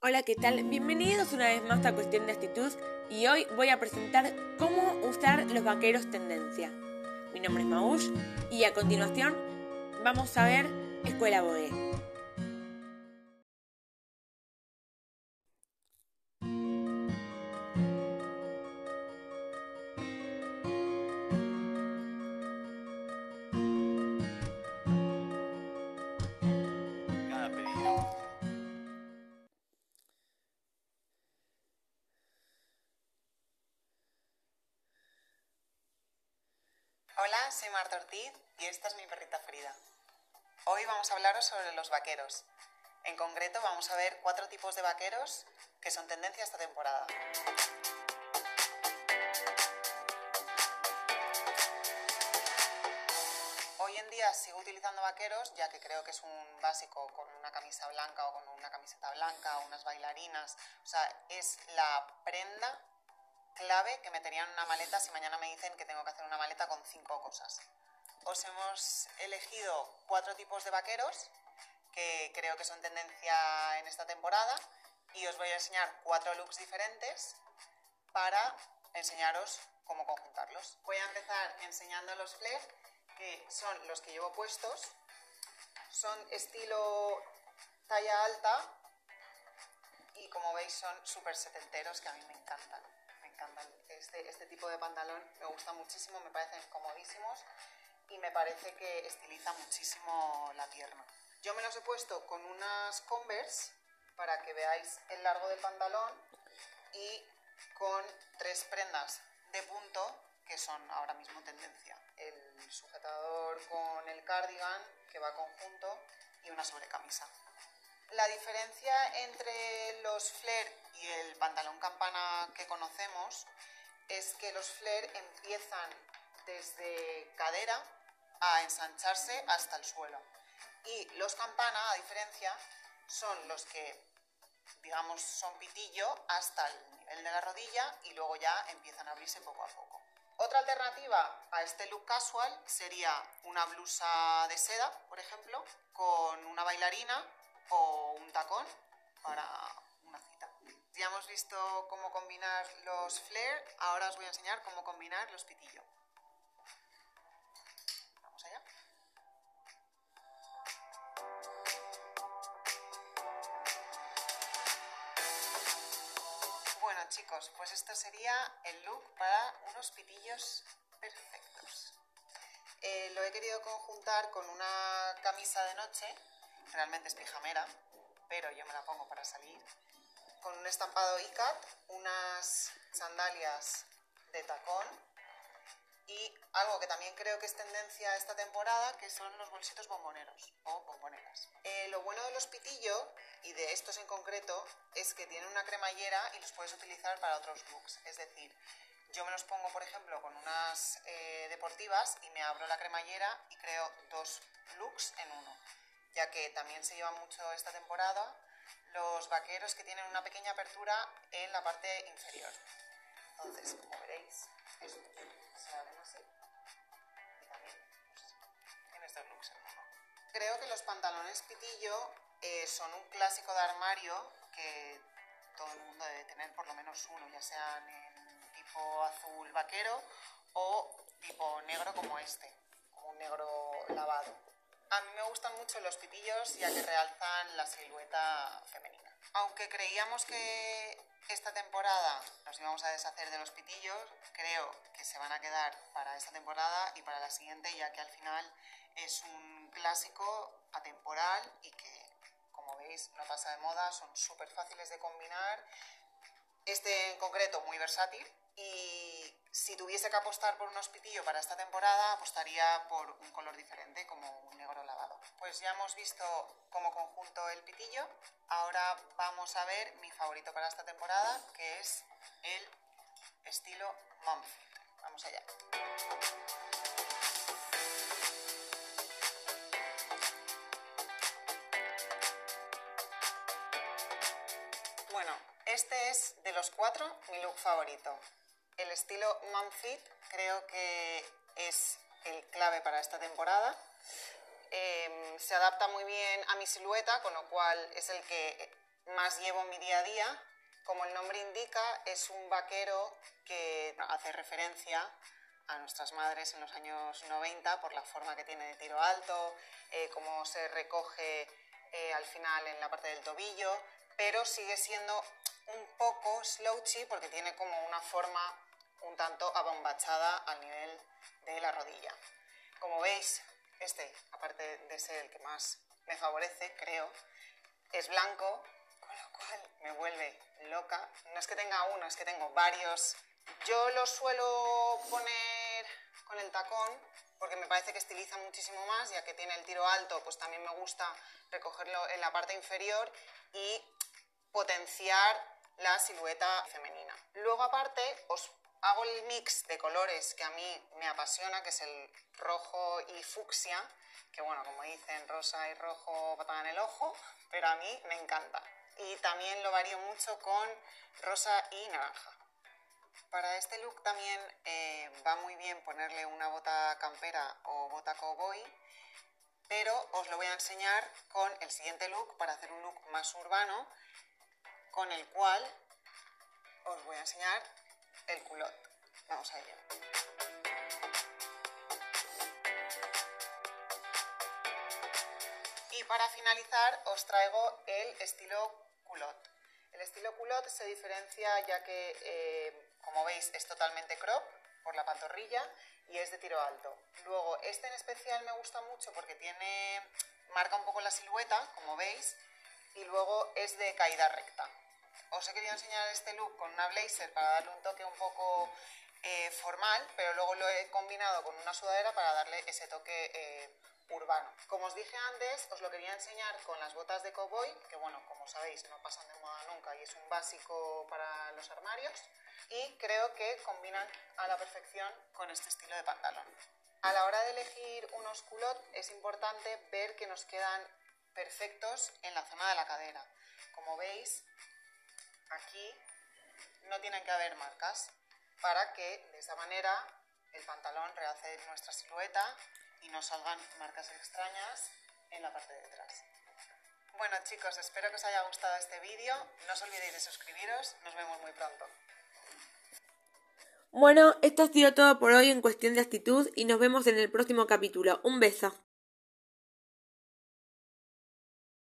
Hola, ¿qué tal? Bienvenidos una vez más a Cuestión de Actitud y hoy voy a presentar cómo usar los vaqueros tendencia. Mi nombre es Maush y a continuación vamos a ver Escuela Bogue. Hola, soy Marta Ortiz y esta es mi perrita Frida. Hoy vamos a hablaros sobre los vaqueros. En concreto vamos a ver cuatro tipos de vaqueros que son tendencia esta temporada. Hoy en día sigo utilizando vaqueros ya que creo que es un básico con una camisa blanca o con una camiseta blanca o unas bailarinas. O sea, es la prenda clave que metería en una maleta si mañana me dicen que tengo que hacer una maleta con cinco cosas. Os hemos elegido cuatro tipos de vaqueros que creo que son tendencia en esta temporada y os voy a enseñar cuatro looks diferentes para enseñaros cómo conjuntarlos. Voy a empezar enseñando los flex, que son los que llevo puestos. Son estilo talla alta y como veis son súper setenteros que a mí me encantan encantan. Este, este tipo de pantalón me gusta muchísimo, me parecen comodísimos y me parece que estiliza muchísimo la pierna. Yo me los he puesto con unas Converse para que veáis el largo del pantalón y con tres prendas de punto que son ahora mismo tendencia. El sujetador con el cardigan que va conjunto y una sobrecamisa. La diferencia entre los flare y el pantalón campana que conocemos es que los flare empiezan desde cadera a ensancharse hasta el suelo. Y los campana, a diferencia, son los que, digamos, son pitillo hasta el nivel de la rodilla y luego ya empiezan a abrirse poco a poco. Otra alternativa a este look casual sería una blusa de seda, por ejemplo, con una bailarina o un tacón para una cita. Ya hemos visto cómo combinar los flare, ahora os voy a enseñar cómo combinar los pitillo. Vamos allá. Bueno chicos, pues esto sería el look para unos pitillos perfectos. Eh, lo he querido conjuntar con una camisa de noche realmente es pijamera, pero yo me la pongo para salir. Con un estampado ICAT, unas sandalias de tacón y algo que también creo que es tendencia esta temporada, que son los bolsitos bomboneros o bomboneras. Eh, lo bueno de los pitillo, y de estos en concreto, es que tienen una cremallera y los puedes utilizar para otros looks. Es decir, yo me los pongo, por ejemplo, con unas eh, deportivas y me abro la cremallera y creo dos looks en uno ya que también se lleva mucho esta temporada los vaqueros que tienen una pequeña apertura en la parte inferior. Entonces, como veréis, se abren así y también pues, en estos looks Creo que los pantalones pitillo eh, son un clásico de armario que todo el mundo debe tener por lo menos uno, ya sean en tipo azul vaquero o tipo negro como este, como un negro lavado. A mí me gustan mucho los pitillos ya que realzan la silueta femenina. Aunque creíamos que esta temporada nos íbamos a deshacer de los pitillos, creo que se van a quedar para esta temporada y para la siguiente, ya que al final es un clásico atemporal y que, como veis, no pasa de moda, son súper fáciles de combinar. Este en concreto muy versátil, y si tuviese que apostar por un hospitillo para esta temporada, apostaría por un color diferente, como un negro lavado. Pues ya hemos visto como conjunto el pitillo, ahora vamos a ver mi favorito para esta temporada, que es el estilo Mumford. Vamos allá. Bueno, este es de los cuatro mi look favorito. El estilo Manfit creo que es el clave para esta temporada. Em, se adapta muy bien a mi silueta, con lo cual es el que más llevo mi día a día. Como el nombre indica, es un vaquero que hace referencia a nuestras madres en los años 90 por la forma que tiene de tiro alto, eh, cómo se recoge eh, al final en la parte del tobillo, pero sigue siendo un poco slouchy porque tiene como una forma un tanto abombachada al nivel de la rodilla. Como veis, este, aparte de ser el que más me favorece, creo, es blanco, con lo cual me vuelve loca. No es que tenga uno, es que tengo varios. Yo lo suelo poner con el tacón porque me parece que estiliza muchísimo más, ya que tiene el tiro alto, pues también me gusta recogerlo en la parte inferior y potenciar la silueta femenina. Luego aparte os hago el mix de colores que a mí me apasiona, que es el rojo y fucsia, que bueno, como dicen, rosa y rojo patada en el ojo, pero a mí me encanta. Y también lo varío mucho con rosa y naranja. Para este look también eh, va muy bien ponerle una bota campera o bota cowboy, pero os lo voy a enseñar con el siguiente look para hacer un look más urbano, con el cual os voy a enseñar el culot. Vamos a ello. Y para finalizar os traigo el estilo culot. El estilo culot se diferencia ya que, eh, como veis, es totalmente crop por la pantorrilla y es de tiro alto. Luego, este en especial me gusta mucho porque tiene, marca un poco la silueta, como veis, y luego es de caída recta os he querido enseñar este look con una blazer para darle un toque un poco eh, formal, pero luego lo he combinado con una sudadera para darle ese toque eh, urbano. Como os dije antes, os lo quería enseñar con las botas de cowboy, que bueno, como sabéis, no pasan de moda nunca y es un básico para los armarios, y creo que combinan a la perfección con este estilo de pantalón. A la hora de elegir unos culottes es importante ver que nos quedan perfectos en la zona de la cadera. Como veis, aquí no tienen que haber marcas para que de esa manera el pantalón realce nuestra silueta y no salgan marcas extrañas en la parte de detrás. Bueno chicos, espero que os haya gustado este vídeo. No os olvidéis de suscribiros. Nos vemos muy pronto. Bueno, esto ha sido todo por hoy en cuestión de actitud y nos vemos en el próximo capítulo. Un beso.